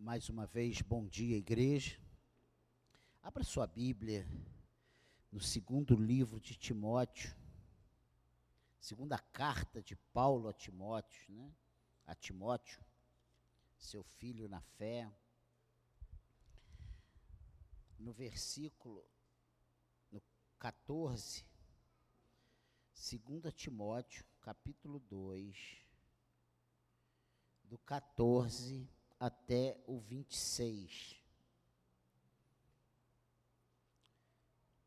mais uma vez, bom dia, igreja. Abra sua Bíblia no segundo livro de Timóteo, segunda carta de Paulo a Timóteo, né? A Timóteo, seu filho na fé. No versículo no 14, 2 Timóteo, capítulo 2, do 14 até o 26.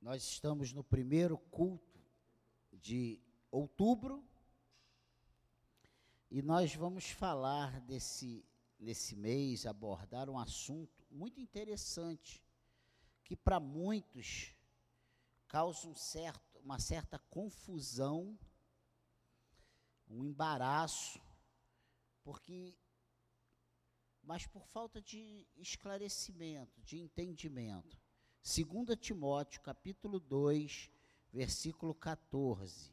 Nós estamos no primeiro culto de outubro e nós vamos falar desse nesse mês abordar um assunto muito interessante que para muitos causa um certo, uma certa confusão, um embaraço, porque mas por falta de esclarecimento, de entendimento. 2 Timóteo, capítulo 2, versículo 14.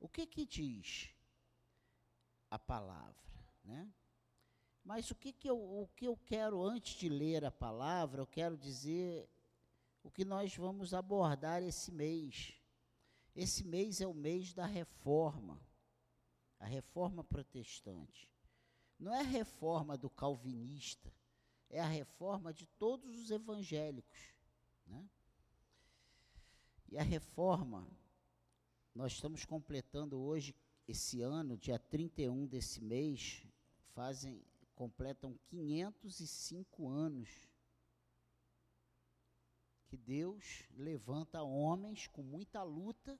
O que que diz a palavra, né? Mas o que que eu, o que eu quero antes de ler a palavra, eu quero dizer o que nós vamos abordar esse mês. Esse mês é o mês da reforma, a reforma protestante. Não é a reforma do calvinista, é a reforma de todos os evangélicos. Né? E a reforma, nós estamos completando hoje, esse ano, dia 31 desse mês, fazem, completam 505 anos que Deus levanta homens com muita luta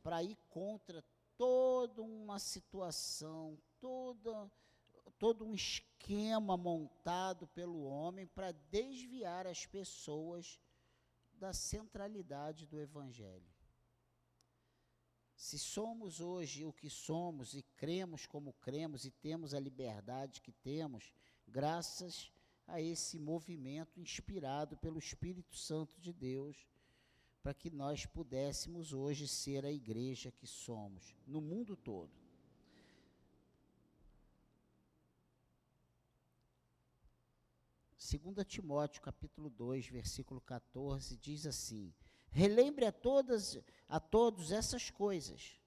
para ir contra toda uma situação, toda, todo um esquema montado pelo homem para desviar as pessoas da centralidade do Evangelho. Se somos hoje o que somos e cremos como cremos e temos a liberdade que temos, graças a esse movimento inspirado pelo Espírito Santo de Deus, para que nós pudéssemos hoje ser a igreja que somos no mundo todo. 2 Timóteo capítulo 2, versículo 14, diz assim: Relembre a todas a todos essas coisas,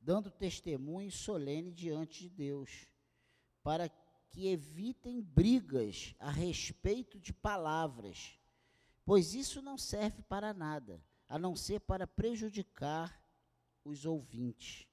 dando testemunho solene diante de Deus, para que evitem brigas a respeito de palavras, pois isso não serve para nada, a não ser para prejudicar os ouvintes.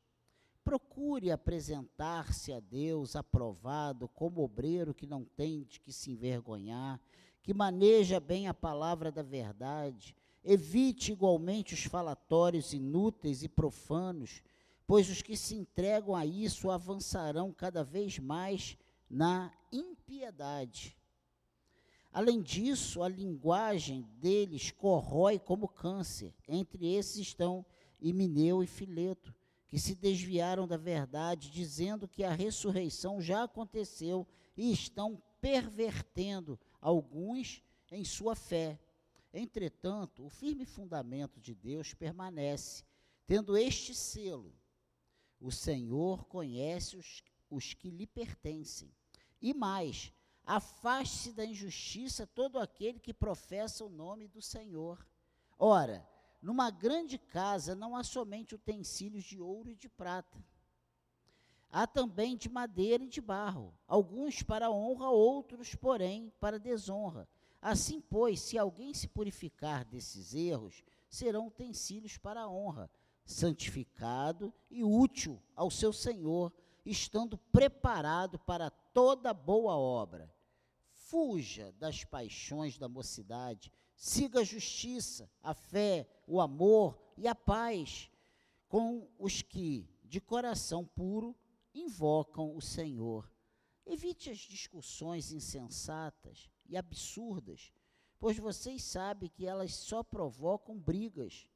Procure apresentar-se a Deus aprovado como obreiro que não tem de que se envergonhar, que maneja bem a palavra da verdade. Evite igualmente os falatórios inúteis e profanos, pois os que se entregam a isso avançarão cada vez mais na impiedade. Além disso, a linguagem deles corrói como câncer. Entre esses estão Himeneu e Fileto que se desviaram da verdade, dizendo que a ressurreição já aconteceu e estão pervertendo alguns em sua fé. Entretanto, o firme fundamento de Deus permanece, tendo este selo: o Senhor conhece os, os que lhe pertencem. E mais, afaste-se da injustiça todo aquele que professa o nome do Senhor. Ora, numa grande casa não há somente utensílios de ouro e de prata. Há também de madeira e de barro, alguns para honra, outros, porém, para desonra. Assim, pois, se alguém se purificar desses erros, serão utensílios para a honra, santificado e útil ao seu Senhor, estando preparado para toda boa obra. Fuja das paixões da mocidade, siga a justiça, a fé, o amor e a paz com os que, de coração puro, invocam o Senhor. Evite as discussões insensatas e absurdas, pois vocês sabem que elas só provocam brigas.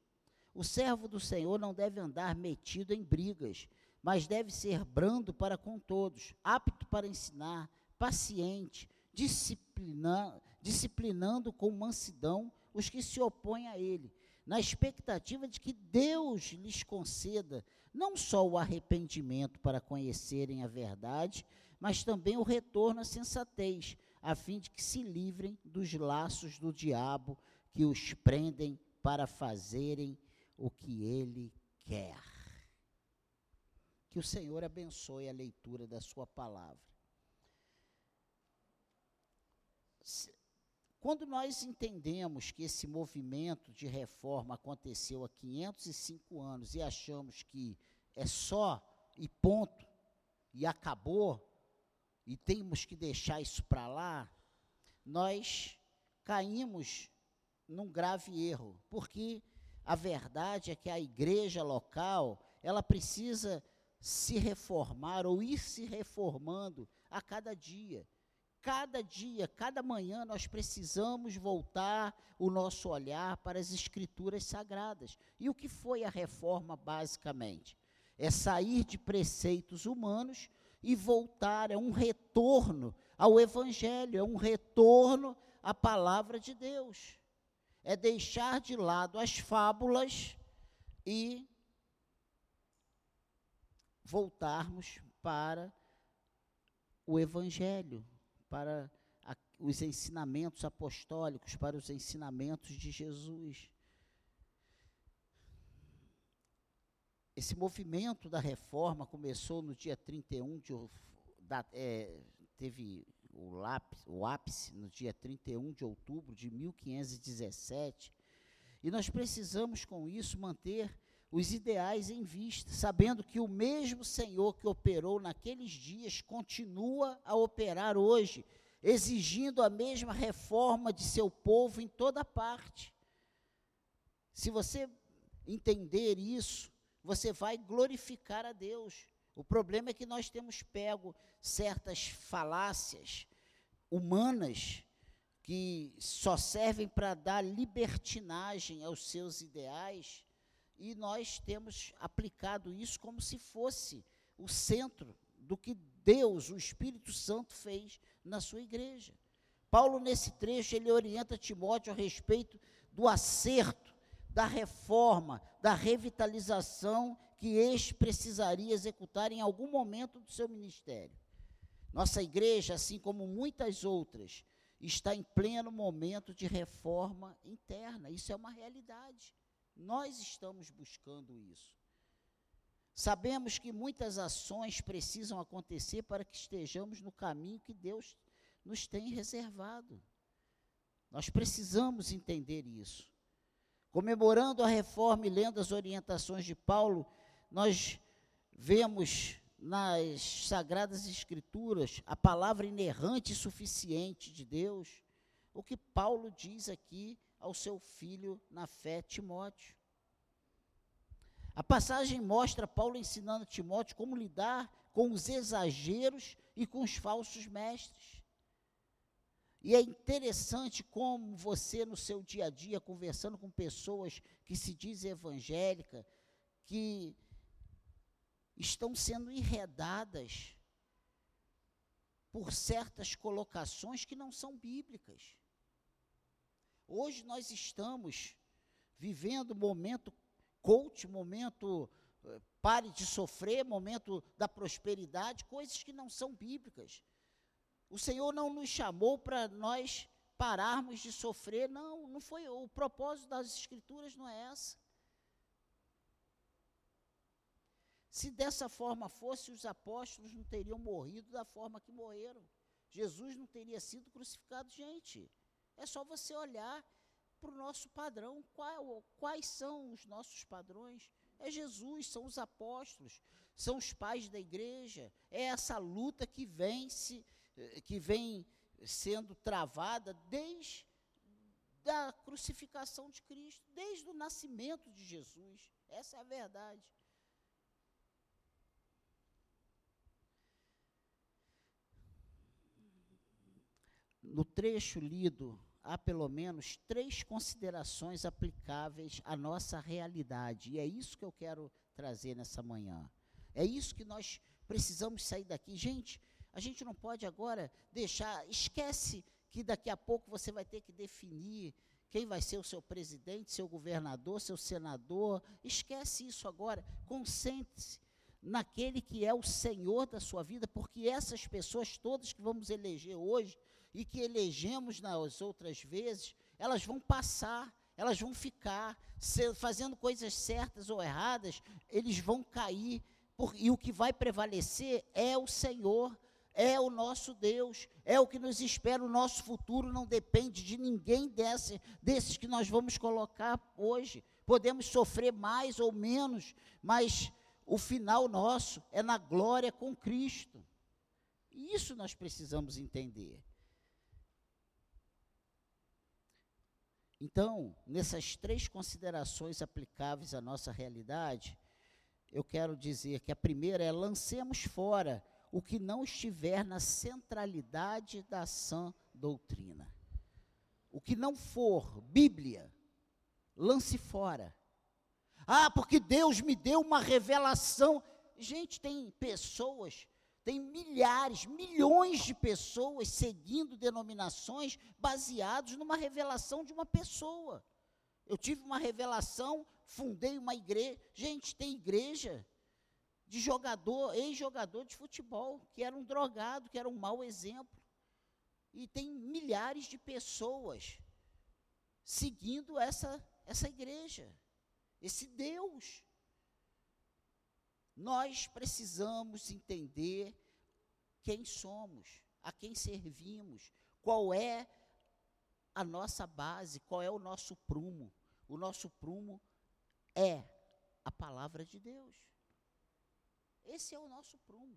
O servo do Senhor não deve andar metido em brigas, mas deve ser brando para com todos, apto para ensinar, paciente, disciplinar, disciplinando com mansidão os que se opõem a ele, na expectativa de que Deus lhes conceda não só o arrependimento para conhecerem a verdade, mas também o retorno à sensatez, a fim de que se livrem dos laços do diabo que os prendem para fazerem o que ele quer. Que o Senhor abençoe a leitura da Sua palavra. Quando nós entendemos que esse movimento de reforma aconteceu há 505 anos e achamos que é só e ponto, e acabou, e temos que deixar isso para lá, nós caímos num grave erro, porque a verdade é que a igreja local, ela precisa se reformar ou ir se reformando a cada dia. Cada dia, cada manhã, nós precisamos voltar o nosso olhar para as escrituras sagradas. E o que foi a reforma, basicamente? É sair de preceitos humanos e voltar, é um retorno ao Evangelho, é um retorno à palavra de Deus é deixar de lado as fábulas e voltarmos para o Evangelho, para a, os ensinamentos apostólicos, para os ensinamentos de Jesus. Esse movimento da reforma começou no dia 31 de. Da, é, teve o, lápis, o ápice no dia 31 de outubro de 1517. E nós precisamos, com isso, manter os ideais em vista, sabendo que o mesmo Senhor que operou naqueles dias continua a operar hoje, exigindo a mesma reforma de seu povo em toda parte. Se você entender isso, você vai glorificar a Deus. O problema é que nós temos pego certas falácias humanas que só servem para dar libertinagem aos seus ideais, e nós temos aplicado isso como se fosse o centro do que Deus, o Espírito Santo, fez na sua igreja. Paulo, nesse trecho, ele orienta Timóteo a respeito do acerto, da reforma, da revitalização que este precisaria executar em algum momento do seu ministério. Nossa igreja, assim como muitas outras, está em pleno momento de reforma interna. Isso é uma realidade. Nós estamos buscando isso. Sabemos que muitas ações precisam acontecer para que estejamos no caminho que Deus nos tem reservado. Nós precisamos entender isso. Comemorando a reforma e lendo as orientações de Paulo, nós vemos nas Sagradas Escrituras a palavra inerrante e suficiente de Deus, o que Paulo diz aqui ao seu filho na fé, Timóteo. A passagem mostra Paulo ensinando Timóteo como lidar com os exageros e com os falsos mestres. E é interessante como você, no seu dia a dia, conversando com pessoas que se dizem evangélicas, que estão sendo enredadas por certas colocações que não são bíblicas. Hoje nós estamos vivendo momento coach, momento eh, pare de sofrer, momento da prosperidade, coisas que não são bíblicas. O Senhor não nos chamou para nós pararmos de sofrer, não, não foi o propósito das escrituras não é essa. Se dessa forma fosse, os apóstolos não teriam morrido da forma que morreram. Jesus não teria sido crucificado, gente. É só você olhar para o nosso padrão. Qual, quais são os nossos padrões? É Jesus, são os apóstolos, são os pais da igreja. É essa luta que vem, se, que vem sendo travada desde a crucificação de Cristo, desde o nascimento de Jesus. Essa é a verdade. No trecho lido, há pelo menos três considerações aplicáveis à nossa realidade. E é isso que eu quero trazer nessa manhã. É isso que nós precisamos sair daqui. Gente, a gente não pode agora deixar. Esquece que daqui a pouco você vai ter que definir quem vai ser o seu presidente, seu governador, seu senador. Esquece isso agora. Concentre-se naquele que é o Senhor da sua vida, porque essas pessoas todas que vamos eleger hoje e que elegemos nas outras vezes, elas vão passar, elas vão ficar, se, fazendo coisas certas ou erradas, eles vão cair, por, e o que vai prevalecer é o Senhor, é o nosso Deus, é o que nos espera, o nosso futuro não depende de ninguém desse, desses que nós vamos colocar hoje. Podemos sofrer mais ou menos, mas o final nosso é na glória com Cristo. E isso nós precisamos entender. Então, nessas três considerações aplicáveis à nossa realidade, eu quero dizer que a primeira é lancemos fora o que não estiver na centralidade da sã doutrina. O que não for Bíblia, lance fora. Ah, porque Deus me deu uma revelação. Gente, tem pessoas tem milhares, milhões de pessoas seguindo denominações baseados numa revelação de uma pessoa. Eu tive uma revelação, fundei uma igreja. Gente, tem igreja de jogador, ex-jogador de futebol, que era um drogado, que era um mau exemplo. E tem milhares de pessoas seguindo essa, essa igreja, esse Deus. Nós precisamos entender quem somos, a quem servimos, qual é a nossa base, qual é o nosso prumo. O nosso prumo é a palavra de Deus. Esse é o nosso prumo.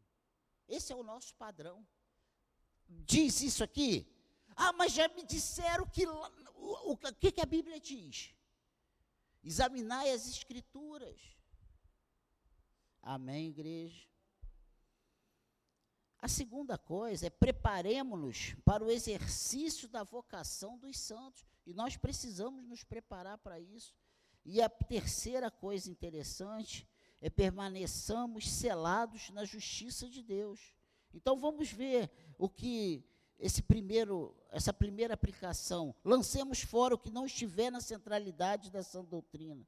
Esse é o nosso padrão. Diz isso aqui? Ah, mas já me disseram que o, o que, que a Bíblia diz? Examinai as escrituras. Amém, igreja? A segunda coisa é preparemos-nos para o exercício da vocação dos santos. E nós precisamos nos preparar para isso. E a terceira coisa interessante é permaneçamos selados na justiça de Deus. Então vamos ver o que esse primeiro, essa primeira aplicação. Lancemos fora o que não estiver na centralidade da sã doutrina.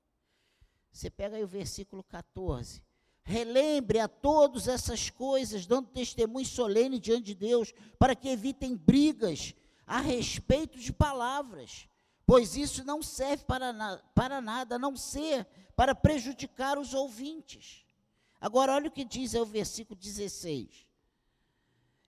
Você pega aí o versículo 14. Relembre a todos essas coisas, dando testemunho solene diante de Deus, para que evitem brigas a respeito de palavras, pois isso não serve para, na, para nada, a não ser para prejudicar os ouvintes. Agora, olha o que diz aí o versículo 16.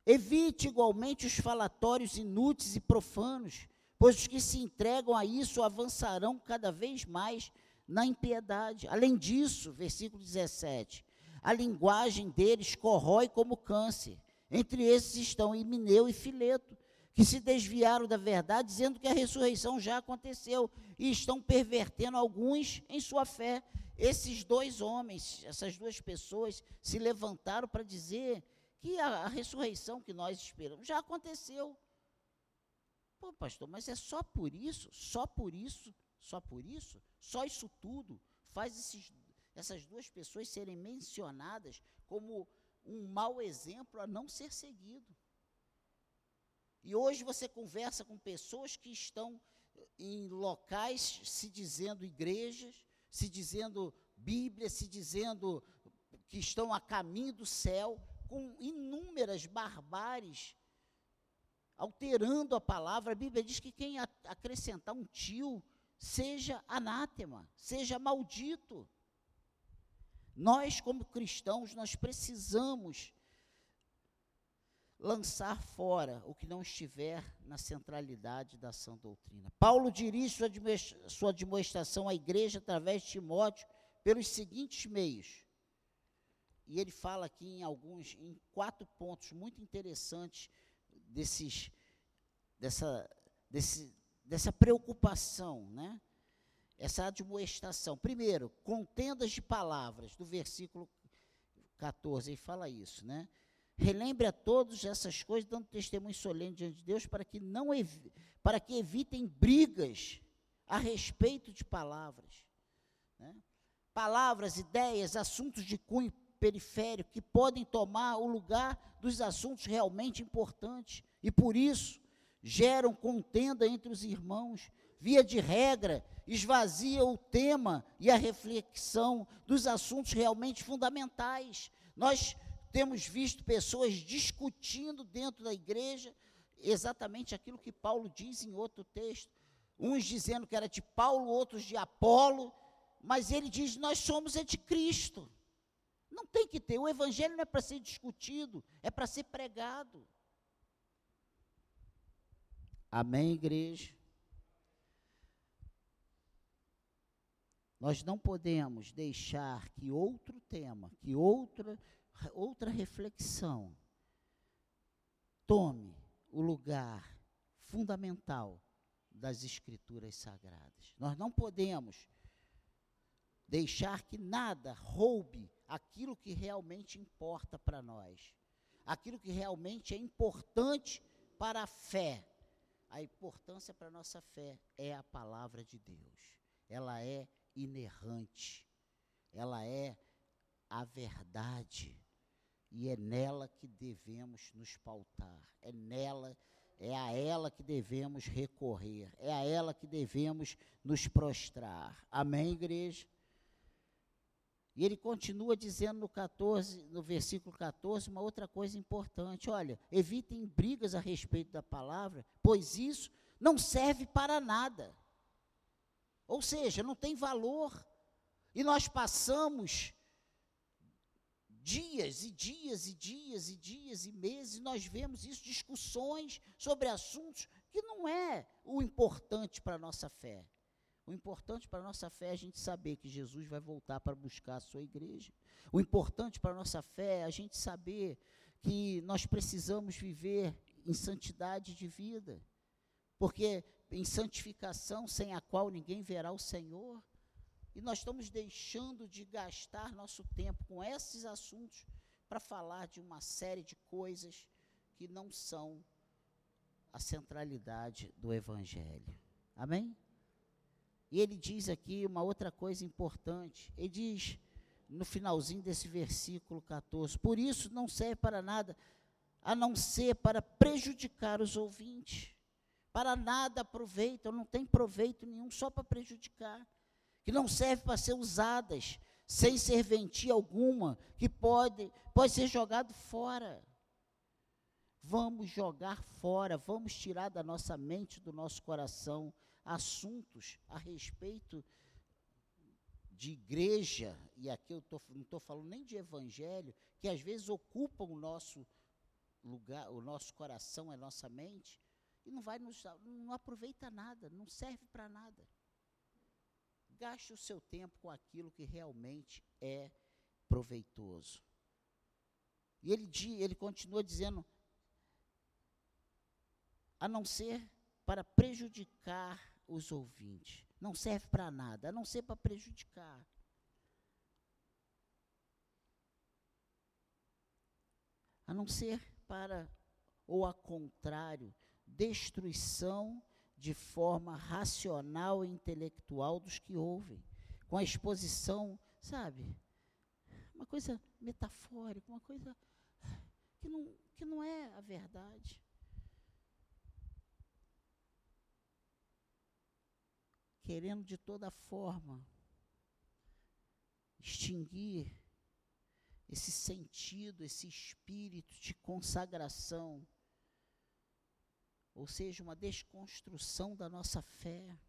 Evite igualmente os falatórios inúteis e profanos, pois os que se entregam a isso avançarão cada vez mais na impiedade. Além disso, versículo 17, a linguagem deles corrói como câncer. Entre esses estão Himeneu e Fileto, que se desviaram da verdade, dizendo que a ressurreição já aconteceu, e estão pervertendo alguns em sua fé. Esses dois homens, essas duas pessoas, se levantaram para dizer que a, a ressurreição que nós esperamos já aconteceu. Pô, pastor, mas é só por isso? Só por isso? Só por isso? Só isso tudo faz esses essas duas pessoas serem mencionadas como um mau exemplo a não ser seguido. E hoje você conversa com pessoas que estão em locais se dizendo igrejas, se dizendo Bíblia, se dizendo que estão a caminho do céu, com inúmeras barbáries, alterando a palavra. A Bíblia diz que quem acrescentar um tio seja anátema, seja maldito. Nós, como cristãos, nós precisamos lançar fora o que não estiver na centralidade da sã doutrina. Paulo dirige sua, demonstração à igreja através de Timóteo pelos seguintes meios. E ele fala aqui em alguns, em quatro pontos muito interessantes desses, dessa, desse, dessa preocupação, né? Essa admoestação. Primeiro, contendas de palavras, do versículo 14, ele fala isso, né? Relembre a todos essas coisas, dando testemunho solene diante de Deus, para que não para que evitem brigas a respeito de palavras. Né? Palavras, ideias, assuntos de cunho periférico que podem tomar o lugar dos assuntos realmente importantes e por isso geram contenda entre os irmãos. Via de regra, esvazia o tema e a reflexão dos assuntos realmente fundamentais. Nós temos visto pessoas discutindo dentro da igreja exatamente aquilo que Paulo diz em outro texto. Uns dizendo que era de Paulo, outros de Apolo, mas ele diz: Nós somos é de Cristo. Não tem que ter, o evangelho não é para ser discutido, é para ser pregado. Amém, igreja? Nós não podemos deixar que outro tema, que outra, outra reflexão, tome o lugar fundamental das Escrituras Sagradas. Nós não podemos deixar que nada roube aquilo que realmente importa para nós, aquilo que realmente é importante para a fé. A importância para a nossa fé é a palavra de Deus. Ela é inerrante, ela é a verdade. E é nela que devemos nos pautar, é nela, é a ela que devemos recorrer, é a ela que devemos nos prostrar. Amém, igreja? E ele continua dizendo no 14, no versículo 14, uma outra coisa importante. Olha, evitem brigas a respeito da palavra, pois isso não serve para nada. Ou seja, não tem valor. E nós passamos dias e dias e dias e dias e meses, e nós vemos isso, discussões sobre assuntos que não é o importante para a nossa fé. O importante para a nossa fé é a gente saber que Jesus vai voltar para buscar a sua igreja. O importante para a nossa fé é a gente saber que nós precisamos viver em santidade de vida. Porque em santificação sem a qual ninguém verá o Senhor. E nós estamos deixando de gastar nosso tempo com esses assuntos para falar de uma série de coisas que não são a centralidade do Evangelho. Amém? E ele diz aqui uma outra coisa importante. Ele diz no finalzinho desse versículo 14: Por isso não serve para nada, a não ser para prejudicar os ouvintes. Para nada aproveitam, não tem proveito nenhum, só para prejudicar. Que não serve para ser usadas, sem serventia alguma, que pode, pode ser jogado fora. Vamos jogar fora, vamos tirar da nossa mente, do nosso coração, assuntos a respeito de igreja, e aqui eu tô, não estou falando nem de evangelho, que às vezes ocupam o nosso lugar, o nosso coração, a nossa mente, e não vai nos, não aproveita nada, não serve para nada. Gaste o seu tempo com aquilo que realmente é proveitoso. E ele, ele continua dizendo, a não ser para prejudicar os ouvintes. Não serve para nada, a não ser para prejudicar. A não ser para, ou a contrário, destruição de forma racional e intelectual dos que ouvem, com a exposição, sabe, uma coisa metafórica, uma coisa que não, que não é a verdade. querendo de toda forma extinguir esse sentido, esse espírito de consagração, ou seja, uma desconstrução da nossa fé,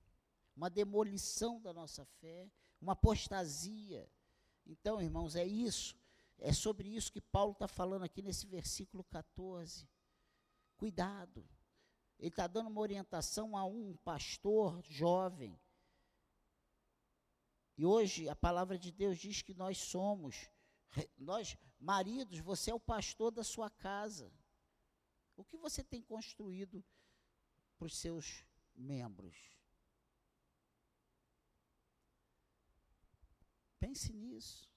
uma demolição da nossa fé, uma apostasia. Então, irmãos, é isso, é sobre isso que Paulo está falando aqui nesse versículo 14. Cuidado. Ele está dando uma orientação a um pastor jovem e hoje a palavra de Deus diz que nós somos, nós, maridos, você é o pastor da sua casa. O que você tem construído para os seus membros? Pense nisso.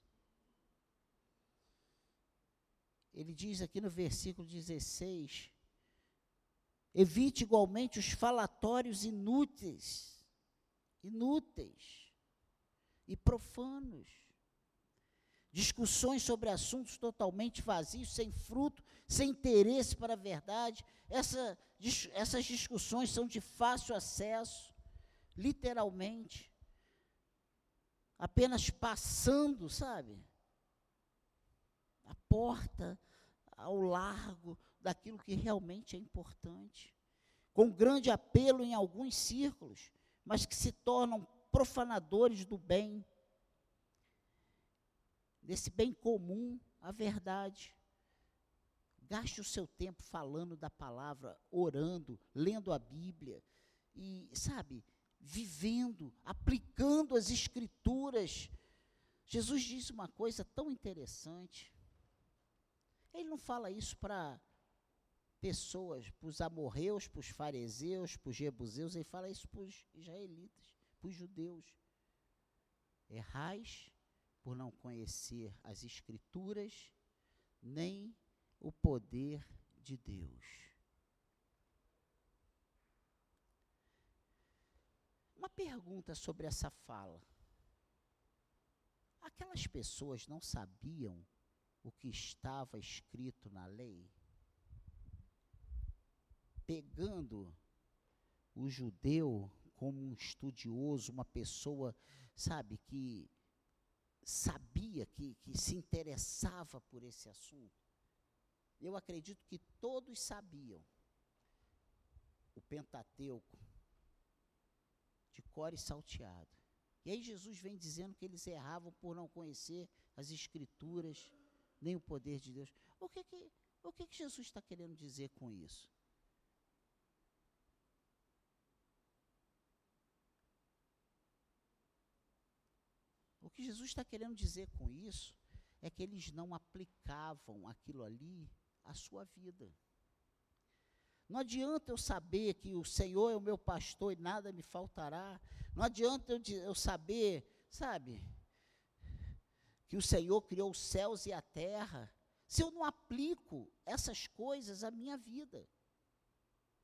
Ele diz aqui no versículo 16: evite igualmente os falatórios inúteis. Inúteis e profanos. Discussões sobre assuntos totalmente vazios, sem fruto, sem interesse para a verdade. Essa, essas discussões são de fácil acesso, literalmente. Apenas passando, sabe? porta ao largo daquilo que realmente é importante, com grande apelo em alguns círculos, mas que se tornam profanadores do bem, desse bem comum, a verdade. Gaste o seu tempo falando da palavra, orando, lendo a Bíblia e, sabe, vivendo, aplicando as Escrituras. Jesus disse uma coisa tão interessante. Ele não fala isso para pessoas, para os amorreus, para os fariseus, para os jebuseus, ele fala isso para os israelitas, para os judeus. Errais por não conhecer as Escrituras, nem o poder de Deus. Uma pergunta sobre essa fala. Aquelas pessoas não sabiam o que estava escrito na lei? Pegando o judeu como um estudioso, uma pessoa, sabe, que sabia, que, que se interessava por esse assunto. Eu acredito que todos sabiam o Pentateuco de cor e salteado. E aí Jesus vem dizendo que eles erravam por não conhecer as Escrituras, nem o poder de Deus. O que que, o que, que Jesus está querendo dizer com isso? O que Jesus está querendo dizer com isso é que eles não aplicavam aquilo ali à sua vida. Não adianta eu saber que o Senhor é o meu pastor e nada me faltará. Não adianta eu, eu saber, sabe, que o Senhor criou os céus e a terra, se eu não aplico essas coisas à minha vida.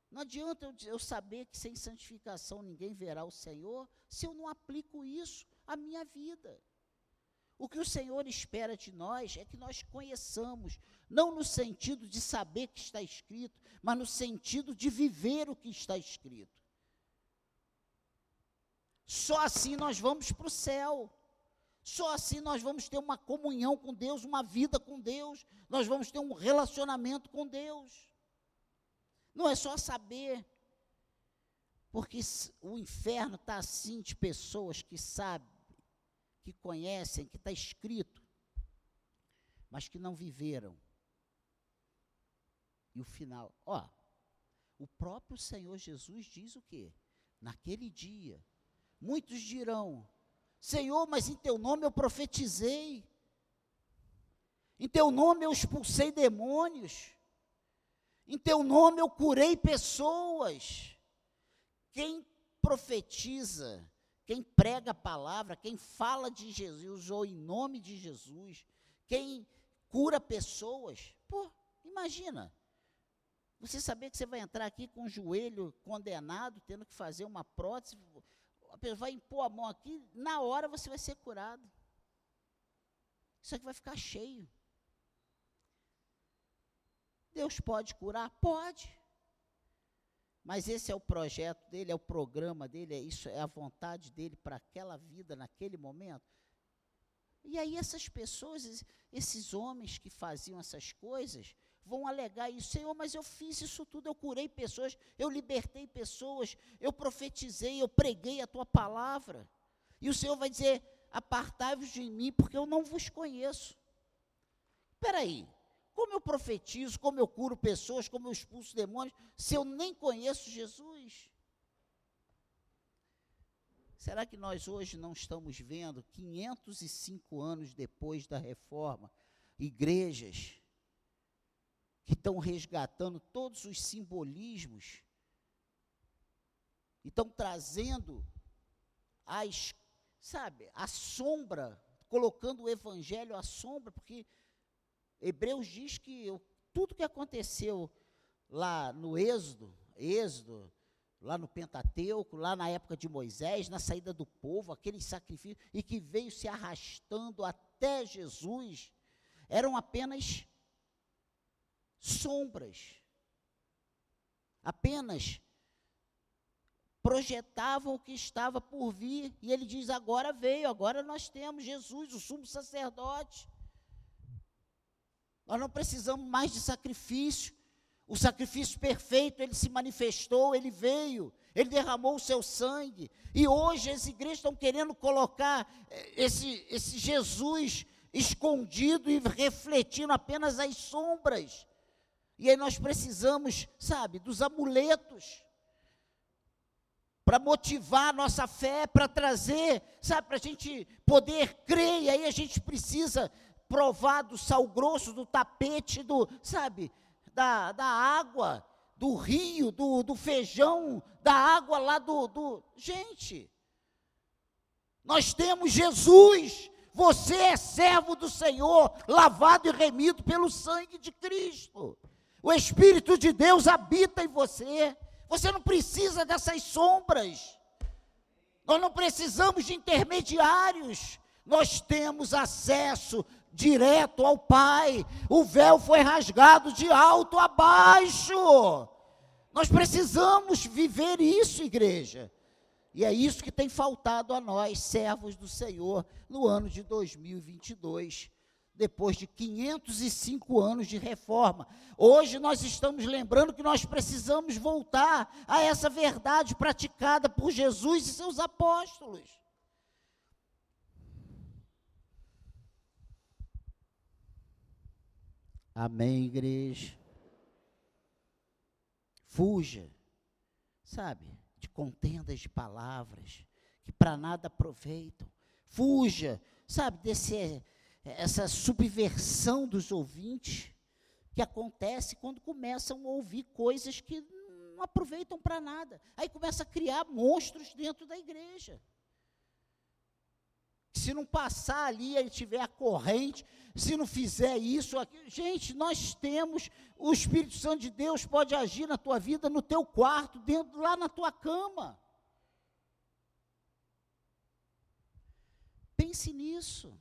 Não adianta eu, eu saber que sem santificação ninguém verá o Senhor, se eu não aplico isso à minha vida. O que o Senhor espera de nós é que nós conheçamos, não no sentido de saber que está escrito, mas no sentido de viver o que está escrito. Só assim nós vamos para o céu. Só assim nós vamos ter uma comunhão com Deus, uma vida com Deus, nós vamos ter um relacionamento com Deus. Não é só saber, porque o inferno está assim de pessoas que sabem que conhecem, que está escrito, mas que não viveram. E o final, ó, o próprio Senhor Jesus diz o quê? Naquele dia, muitos dirão: Senhor, mas em teu nome eu profetizei, em teu nome eu expulsei demônios, em teu nome eu curei pessoas. Quem profetiza quem prega a palavra, quem fala de Jesus ou em nome de Jesus, quem cura pessoas. Pô, imagina. Você saber que você vai entrar aqui com o joelho condenado, tendo que fazer uma prótese, a pessoa vai impor a mão aqui, na hora você vai ser curado. Isso aqui vai ficar cheio. Deus pode curar? Pode. Mas esse é o projeto dele, é o programa dele, é isso, é a vontade dele para aquela vida naquele momento. E aí essas pessoas, esses homens que faziam essas coisas, vão alegar isso, Senhor, mas eu fiz isso tudo, eu curei pessoas, eu libertei pessoas, eu profetizei, eu preguei a tua palavra. E o Senhor vai dizer: apartai-vos de mim, porque eu não vos conheço. Espera aí, como eu profetizo, como eu curo pessoas, como eu expulso demônios, se eu nem conheço Jesus? Será que nós hoje não estamos vendo, 505 anos depois da reforma, igrejas que estão resgatando todos os simbolismos e estão trazendo as, sabe, a sombra, colocando o evangelho à sombra, porque Hebreus diz que tudo que aconteceu lá no Êxodo, Êxodo, lá no Pentateuco, lá na época de Moisés, na saída do povo, aquele sacrifício, e que veio se arrastando até Jesus, eram apenas sombras. Apenas projetavam o que estava por vir, e ele diz: agora veio, agora nós temos Jesus, o sumo sacerdote. Nós não precisamos mais de sacrifício. O sacrifício perfeito, ele se manifestou, ele veio, ele derramou o seu sangue. E hoje as igrejas estão querendo colocar eh, esse, esse Jesus escondido e refletindo apenas as sombras. E aí nós precisamos, sabe, dos amuletos para motivar a nossa fé, para trazer, sabe, para a gente poder crer, e aí a gente precisa provar do sal grosso, do tapete, do, sabe, da, da água, do rio, do, do feijão, da água lá do, do. Gente, nós temos Jesus, você é servo do Senhor, lavado e remido pelo sangue de Cristo. O Espírito de Deus habita em você. Você não precisa dessas sombras. Nós não precisamos de intermediários. Nós temos acesso direto ao Pai. O véu foi rasgado de alto a baixo. Nós precisamos viver isso, igreja. E é isso que tem faltado a nós, servos do Senhor, no ano de 2022, depois de 505 anos de reforma. Hoje nós estamos lembrando que nós precisamos voltar a essa verdade praticada por Jesus e seus apóstolos. Amém, igreja. Fuja, sabe? de contendas de palavras que para nada aproveitam. Fuja, sabe, desse essa subversão dos ouvintes que acontece quando começam a ouvir coisas que não aproveitam para nada. Aí começa a criar monstros dentro da igreja. Se não passar ali, ele tiver a corrente, se não fizer isso, aquilo. gente, nós temos, o Espírito Santo de Deus pode agir na tua vida, no teu quarto, dentro lá na tua cama. Pense nisso.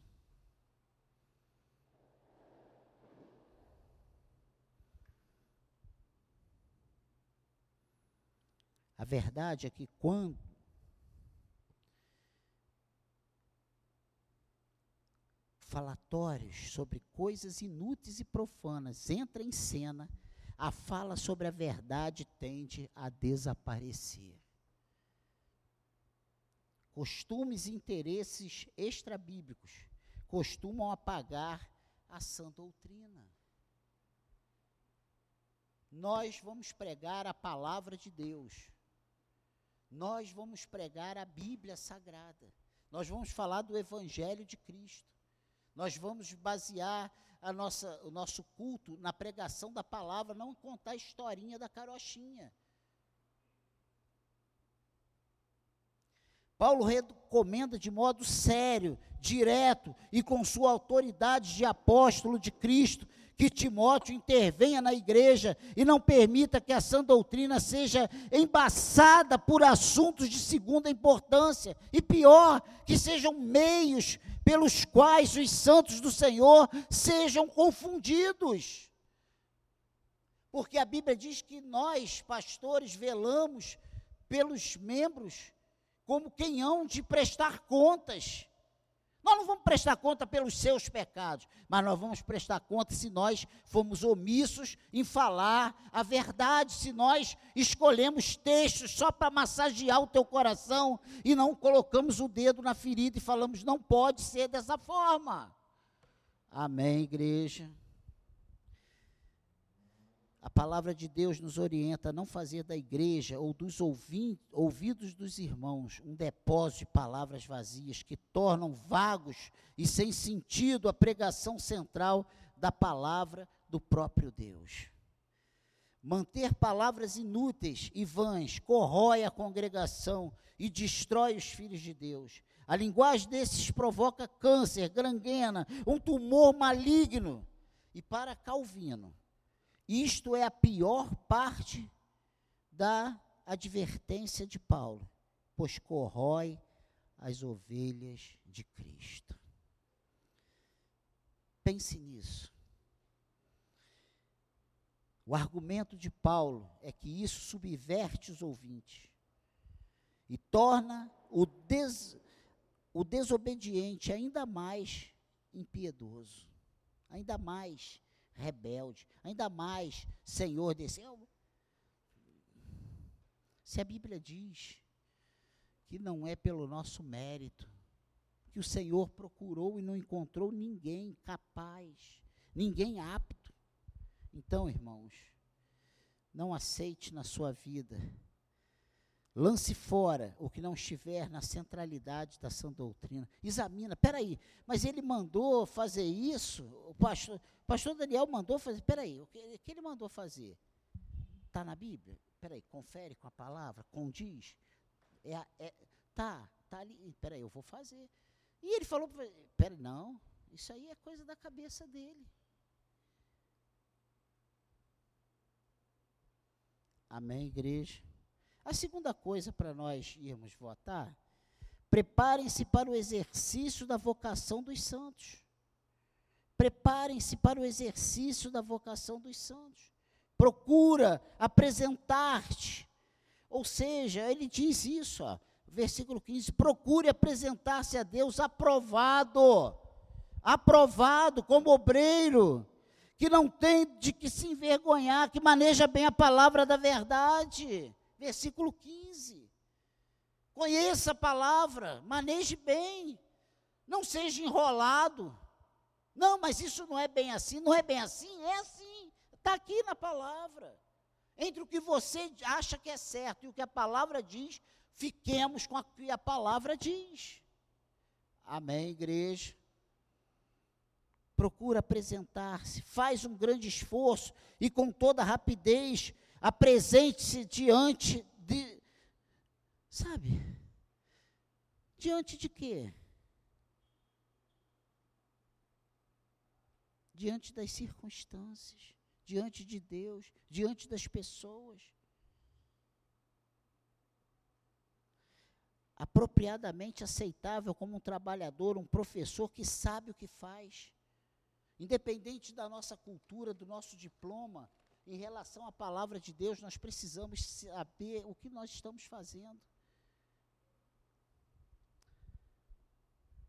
A verdade é que quando falatórios sobre coisas inúteis e profanas entra em cena, a fala sobre a verdade tende a desaparecer. Costumes e interesses extrabíblicos costumam apagar a sã doutrina. Nós vamos pregar a palavra de Deus. Nós vamos pregar a Bíblia Sagrada. Nós vamos falar do Evangelho de Cristo. Nós vamos basear a nossa, o nosso culto na pregação da palavra, não contar a historinha da carochinha. Paulo recomenda de modo sério, direto e com sua autoridade de apóstolo de Cristo que Timóteo intervenha na igreja e não permita que a sã doutrina seja embaçada por assuntos de segunda importância, e pior, que sejam meios pelos quais os santos do Senhor sejam confundidos. Porque a Bíblia diz que nós, pastores, velamos pelos membros como quem hão de prestar contas. Nós não vamos prestar conta pelos seus pecados, mas nós vamos prestar conta se nós fomos omissos em falar a verdade, se nós escolhemos textos só para massagear o teu coração e não colocamos o dedo na ferida e falamos, não pode ser dessa forma. Amém, igreja. A palavra de Deus nos orienta a não fazer da igreja ou dos ouvidos dos irmãos um depósito de palavras vazias que tornam vagos e sem sentido a pregação central da palavra do próprio Deus. Manter palavras inúteis e vãs corrói a congregação e destrói os filhos de Deus. A linguagem desses provoca câncer, gangrena, um tumor maligno. E para Calvino, isto é a pior parte da advertência de Paulo, pois corrói as ovelhas de Cristo. Pense nisso. O argumento de Paulo é que isso subverte os ouvintes e torna o, des, o desobediente ainda mais impiedoso, ainda mais rebelde, ainda mais senhor desse. Se a Bíblia diz que não é pelo nosso mérito, que o Senhor procurou e não encontrou ninguém capaz, ninguém apto. Então, irmãos, não aceite na sua vida Lance fora o que não estiver na centralidade da sã doutrina. Examina, peraí, mas ele mandou fazer isso? O pastor, pastor Daniel mandou fazer, peraí, o que, o que ele mandou fazer? Está na Bíblia? Peraí, confere com a palavra, condiz. É, é, tá, tá ali, peraí, eu vou fazer. E ele falou, peraí, não, isso aí é coisa da cabeça dele. Amém, igreja? A segunda coisa para nós irmos votar, preparem-se para o exercício da vocação dos santos. Preparem-se para o exercício da vocação dos santos. Procura apresentar-te. Ou seja, ele diz isso, ó, versículo 15: procure apresentar-se a Deus aprovado, aprovado como obreiro, que não tem de que se envergonhar, que maneja bem a palavra da verdade versículo 15. Conheça a palavra, maneje bem, não seja enrolado. Não, mas isso não é bem assim, não é bem assim, é assim, está aqui na palavra. Entre o que você acha que é certo e o que a palavra diz, fiquemos com o que a palavra diz. Amém, igreja? Procura apresentar-se, faz um grande esforço e com toda rapidez apresente-se diante de. Sabe? Diante de quê? Diante das circunstâncias, diante de Deus, diante das pessoas. Apropriadamente aceitável como um trabalhador, um professor que sabe o que faz. Independente da nossa cultura, do nosso diploma, em relação à palavra de Deus, nós precisamos saber o que nós estamos fazendo.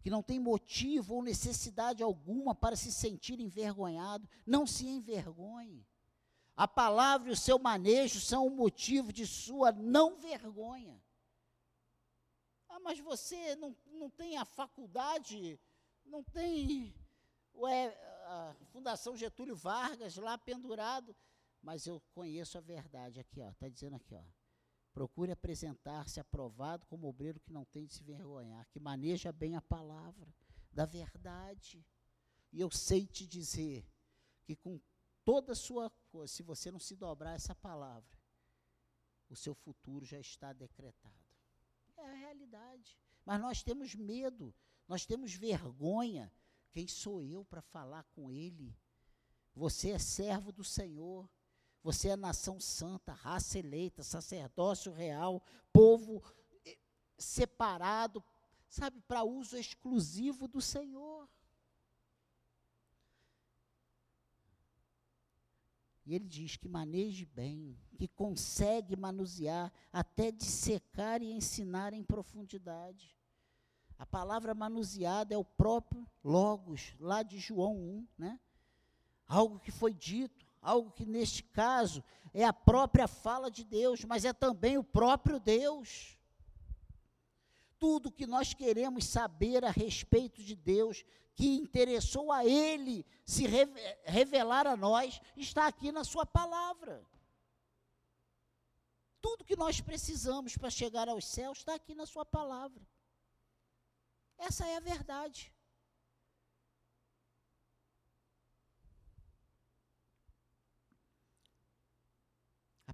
Que não tem motivo ou necessidade alguma para se sentir envergonhado, não se envergonhe. A palavra e o seu manejo são o motivo de sua não vergonha. Ah, mas você não, não tem a faculdade, não tem ué, a Fundação Getúlio Vargas lá pendurado mas eu conheço a verdade aqui, ó, está dizendo aqui, ó. Procure apresentar-se aprovado como obreiro que não tem de se vergonhar, que maneja bem a palavra da verdade. E eu sei te dizer que com toda a sua coisa, se você não se dobrar essa palavra, o seu futuro já está decretado. É a realidade. Mas nós temos medo, nós temos vergonha. Quem sou eu para falar com ele? Você é servo do Senhor. Você é nação santa, raça eleita, sacerdócio real, povo eh, separado, sabe, para uso exclusivo do Senhor. E ele diz que maneje bem, que consegue manusear, até dissecar e ensinar em profundidade. A palavra manuseada é o próprio Logos, lá de João 1, né? Algo que foi dito, algo que neste caso é a própria fala de Deus, mas é também o próprio Deus. Tudo que nós queremos saber a respeito de Deus, que interessou a Ele se revelar a nós, está aqui na Sua palavra. Tudo que nós precisamos para chegar aos céus está aqui na Sua palavra. Essa é a verdade.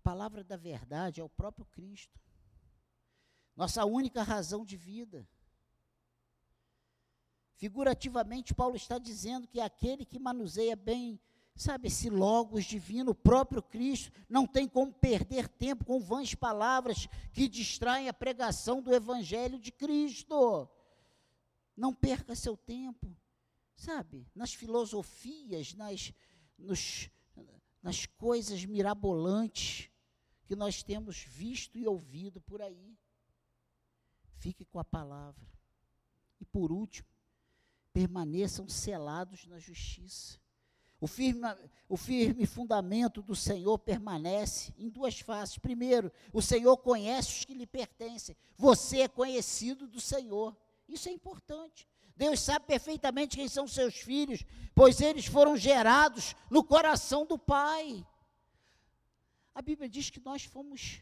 Palavra da verdade é o próprio Cristo. Nossa única razão de vida. Figurativamente, Paulo está dizendo que aquele que manuseia bem, sabe, esse logos divino, o próprio Cristo, não tem como perder tempo com vãs palavras que distraem a pregação do Evangelho de Cristo. Não perca seu tempo, sabe, nas filosofias, nas, nos, nas coisas mirabolantes que nós temos visto e ouvido por aí. Fique com a palavra. E por último, permaneçam selados na justiça. O firme, o firme fundamento do Senhor permanece em duas faces. Primeiro, o Senhor conhece os que lhe pertencem. Você é conhecido do Senhor. Isso é importante. Deus sabe perfeitamente quem são seus filhos, pois eles foram gerados no coração do Pai. A Bíblia diz que nós fomos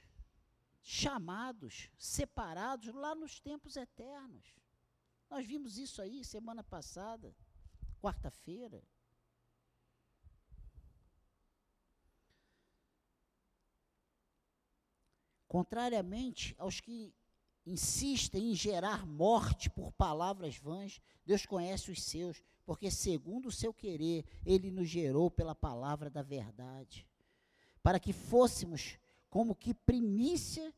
chamados, separados lá nos tempos eternos. Nós vimos isso aí semana passada, quarta-feira. Contrariamente aos que insistem em gerar morte por palavras vãs, Deus conhece os seus, porque segundo o seu querer, ele nos gerou pela palavra da verdade, para que fôssemos como que primícia,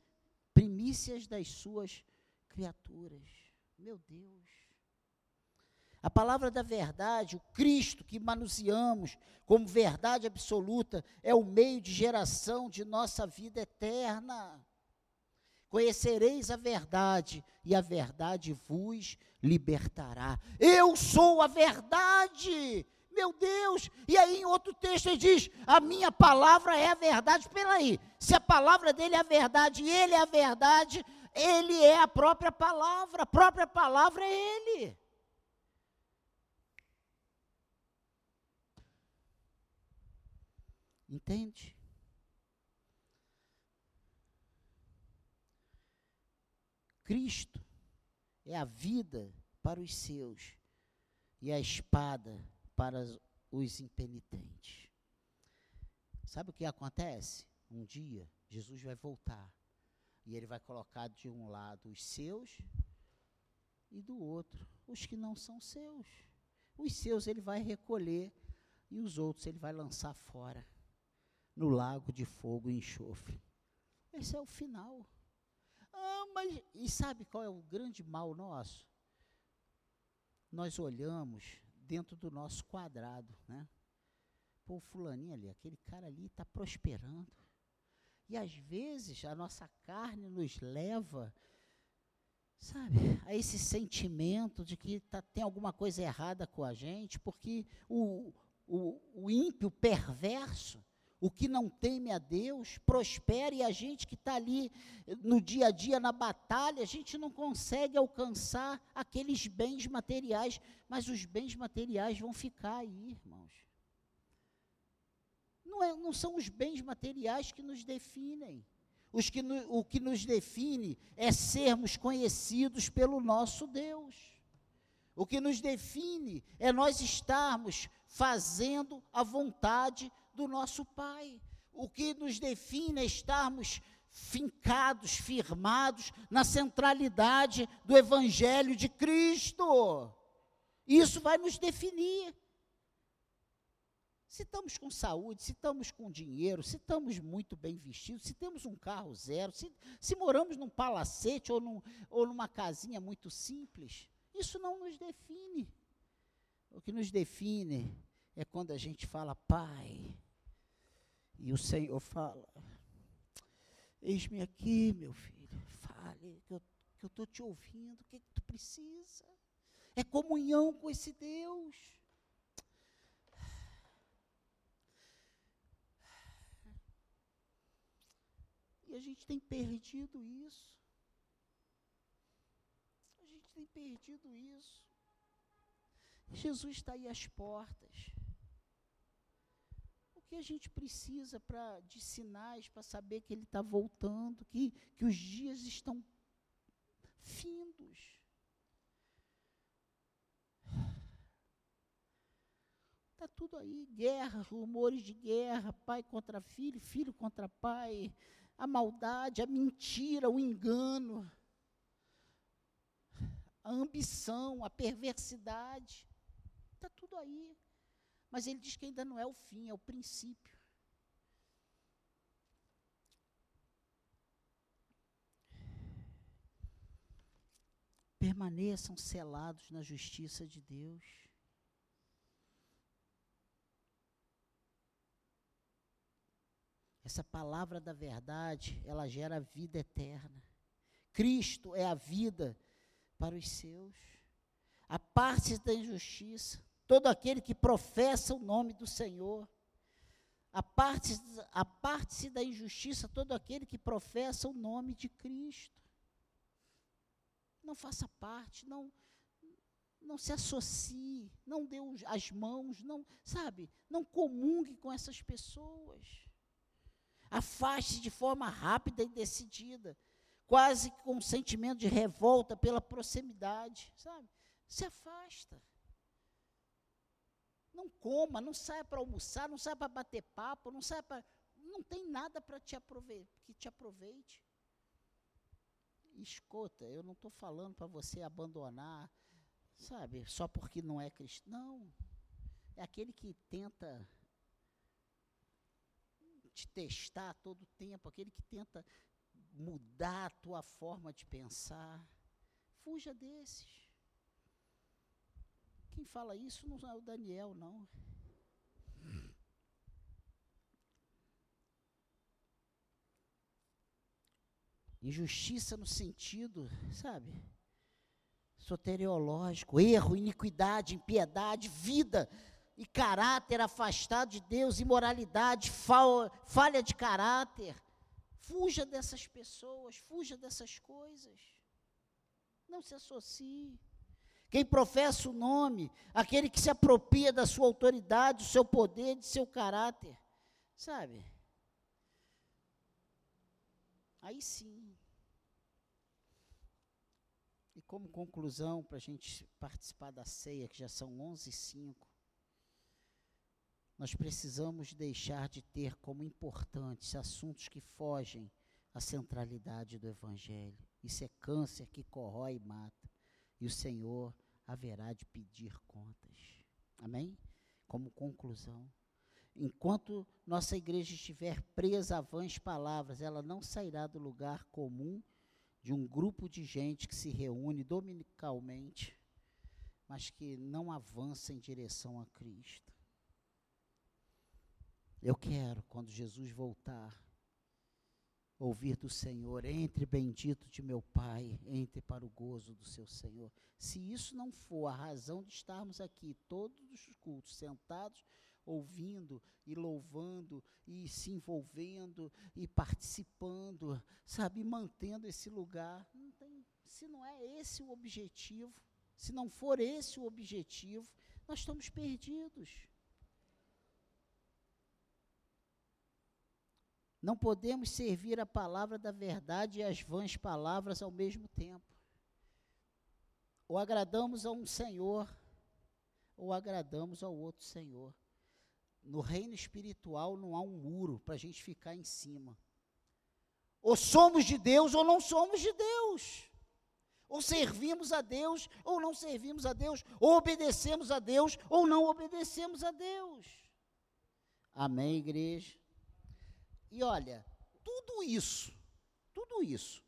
primícias das suas criaturas. Meu Deus. A palavra da verdade, o Cristo que manuseamos como verdade absoluta, é o meio de geração de nossa vida eterna. Conhecereis a verdade, e a verdade vos libertará. Eu sou a verdade. Meu Deus! E aí, em outro texto, ele diz: A minha palavra é a verdade. Espera aí, se a palavra dele é a verdade e ele é a verdade, ele é a própria palavra, a própria palavra é ele. Entende? Cristo é a vida para os seus e a espada para os impenitentes. Sabe o que acontece? Um dia, Jesus vai voltar e ele vai colocar de um lado os seus e do outro os que não são seus. Os seus ele vai recolher e os outros ele vai lançar fora no lago de fogo e enxofre. Esse é o final. Ah, mas e sabe qual é o grande mal nosso? Nós olhamos dentro do nosso quadrado, né? Pô, fulaninho ali, aquele cara ali está prosperando. E às vezes a nossa carne nos leva, sabe, a esse sentimento de que tá, tem alguma coisa errada com a gente, porque o, o, o ímpio perverso, o que não teme a Deus, prospera e a gente que está ali no dia a dia, na batalha, a gente não consegue alcançar aqueles bens materiais, mas os bens materiais vão ficar aí, irmãos. Não, é, não são os bens materiais que nos definem. Os que o que nos define é sermos conhecidos pelo nosso Deus. O que nos define é nós estarmos fazendo a vontade do nosso Pai. O que nos define é estarmos fincados, firmados na centralidade do Evangelho de Cristo. Isso vai nos definir. Se estamos com saúde, se estamos com dinheiro, se estamos muito bem vestidos, se temos um carro zero, se, se moramos num palacete ou, num, ou numa casinha muito simples, isso não nos define. O que nos define é quando a gente fala, Pai, e o Senhor fala: Eis-me aqui, meu filho, fale, que eu estou te ouvindo, o que, que tu precisa? É comunhão com esse Deus. E a gente tem perdido isso. A gente tem perdido isso. Jesus está aí às portas que a gente precisa pra, de sinais para saber que ele está voltando, que, que os dias estão findos. Está tudo aí, guerra, rumores de guerra, pai contra filho, filho contra pai, a maldade, a mentira, o engano, a ambição, a perversidade. Está tudo aí. Mas ele diz que ainda não é o fim, é o princípio. Permaneçam selados na justiça de Deus. Essa palavra da verdade, ela gera vida eterna. Cristo é a vida para os seus. A parte da injustiça todo aquele que professa o nome do Senhor. Aparte-se parte da injustiça todo aquele que professa o nome de Cristo. Não faça parte, não não se associe, não dê as mãos, não, sabe, não comungue com essas pessoas. Afaste de forma rápida e decidida, quase com um sentimento de revolta pela proximidade, sabe? Se afasta. Não coma, não saia para almoçar, não saia para bater papo, não saia para. Não tem nada para te aproveitar, que te aproveite. Escuta, eu não estou falando para você abandonar, sabe, só porque não é cristão. Não. É aquele que tenta te testar todo o tempo, aquele que tenta mudar a tua forma de pensar. Fuja desses. Quem fala isso não é o Daniel, não. Injustiça no sentido, sabe? Soteriológico, erro, iniquidade, impiedade, vida e caráter afastado de Deus, imoralidade, falha de caráter. Fuja dessas pessoas, fuja dessas coisas. Não se associe. Quem professa o nome, aquele que se apropria da sua autoridade, do seu poder, de seu caráter. Sabe? Aí sim. E como conclusão, para a gente participar da ceia, que já são 11 e 05, nós precisamos deixar de ter como importantes assuntos que fogem à centralidade do Evangelho. Isso é câncer que corrói e mata e o Senhor haverá de pedir contas. Amém? Como conclusão. Enquanto nossa igreja estiver presa a vãs palavras, ela não sairá do lugar comum de um grupo de gente que se reúne dominicalmente, mas que não avança em direção a Cristo. Eu quero, quando Jesus voltar, ouvir do Senhor, entre bendito de meu Pai, entre para o gozo do seu Senhor. Se isso não for a razão de estarmos aqui, todos os cultos, sentados, ouvindo e louvando e se envolvendo e participando, sabe, mantendo esse lugar, não tem, se não é esse o objetivo, se não for esse o objetivo, nós estamos perdidos. Não podemos servir a palavra da verdade e as vãs palavras ao mesmo tempo. Ou agradamos a um Senhor, ou agradamos ao outro Senhor. No reino espiritual não há um muro para a gente ficar em cima. Ou somos de Deus ou não somos de Deus. Ou servimos a Deus ou não servimos a Deus. Ou obedecemos a Deus ou não obedecemos a Deus. Amém, igreja? E olha, tudo isso, tudo isso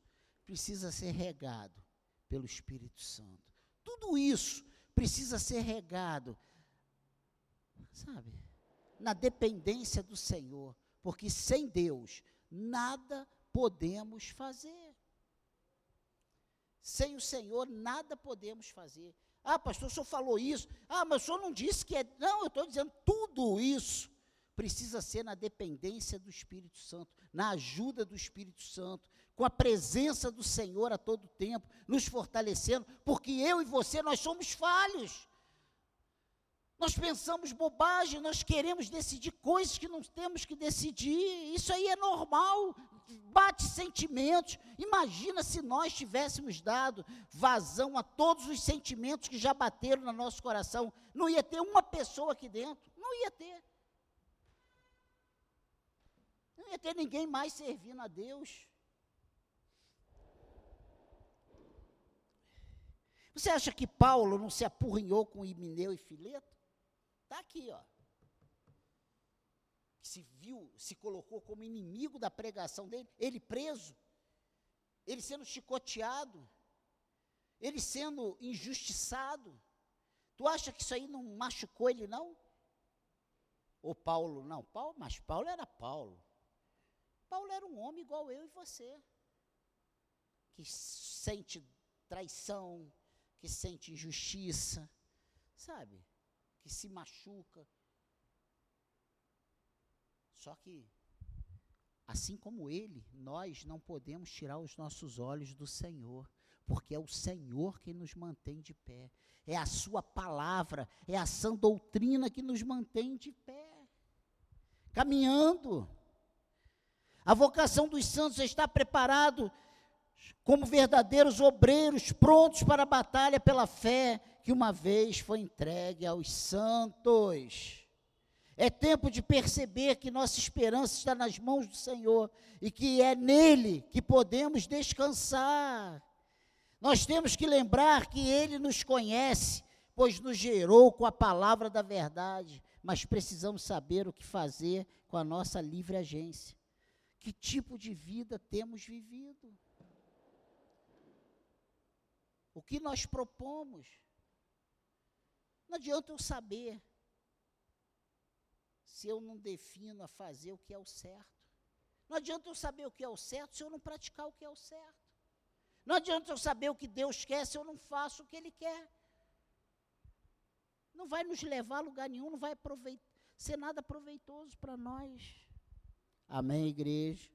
precisa ser regado pelo Espírito Santo. Tudo isso precisa ser regado, sabe, na dependência do Senhor, porque sem Deus nada podemos fazer. Sem o Senhor nada podemos fazer. Ah, pastor, o senhor falou isso. Ah, mas o senhor não disse que é. Não, eu estou dizendo tudo isso precisa ser na dependência do Espírito Santo, na ajuda do Espírito Santo, com a presença do Senhor a todo tempo, nos fortalecendo, porque eu e você, nós somos falhos. Nós pensamos bobagem, nós queremos decidir coisas que não temos que decidir. Isso aí é normal, bate sentimentos. Imagina se nós tivéssemos dado vazão a todos os sentimentos que já bateram no nosso coração. Não ia ter uma pessoa aqui dentro, não ia ter. Ia ter ninguém mais servindo a Deus. Você acha que Paulo não se apurrinhou com Himeneu e Fileto? Está aqui, ó. Se viu, se colocou como inimigo da pregação dele, ele preso, ele sendo chicoteado, ele sendo injustiçado. Tu acha que isso aí não machucou ele, não? Ou Paulo, não, Paulo, mas Paulo era Paulo. Paulo era um homem igual eu e você, que sente traição, que sente injustiça, sabe? Que se machuca. Só que, assim como ele, nós não podemos tirar os nossos olhos do Senhor, porque é o Senhor que nos mantém de pé. É a Sua palavra, é a sã doutrina que nos mantém de pé, caminhando. A vocação dos santos está preparado como verdadeiros obreiros prontos para a batalha pela fé que uma vez foi entregue aos santos. É tempo de perceber que nossa esperança está nas mãos do Senhor e que é nele que podemos descansar. Nós temos que lembrar que ele nos conhece, pois nos gerou com a palavra da verdade, mas precisamos saber o que fazer com a nossa livre agência. Que tipo de vida temos vivido? O que nós propomos? Não adianta eu saber se eu não defino a fazer o que é o certo. Não adianta eu saber o que é o certo se eu não praticar o que é o certo. Não adianta eu saber o que Deus quer se eu não faço o que Ele quer. Não vai nos levar a lugar nenhum, não vai ser nada proveitoso para nós. Amém, igreja?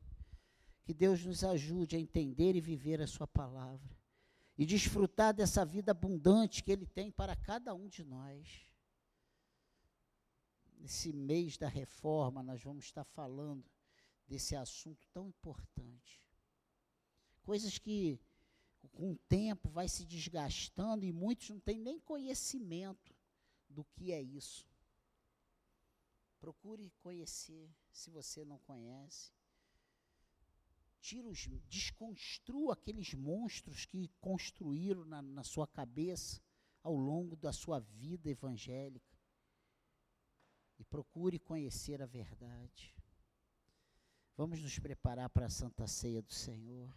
Que Deus nos ajude a entender e viver a Sua palavra e desfrutar dessa vida abundante que Ele tem para cada um de nós. Nesse mês da reforma, nós vamos estar falando desse assunto tão importante. Coisas que, com o tempo, vai se desgastando e muitos não têm nem conhecimento do que é isso. Procure conhecer, se você não conhece tira os, desconstrua aqueles monstros que construíram na, na sua cabeça ao longo da sua vida evangélica. E procure conhecer a verdade. Vamos nos preparar para a Santa Ceia do Senhor.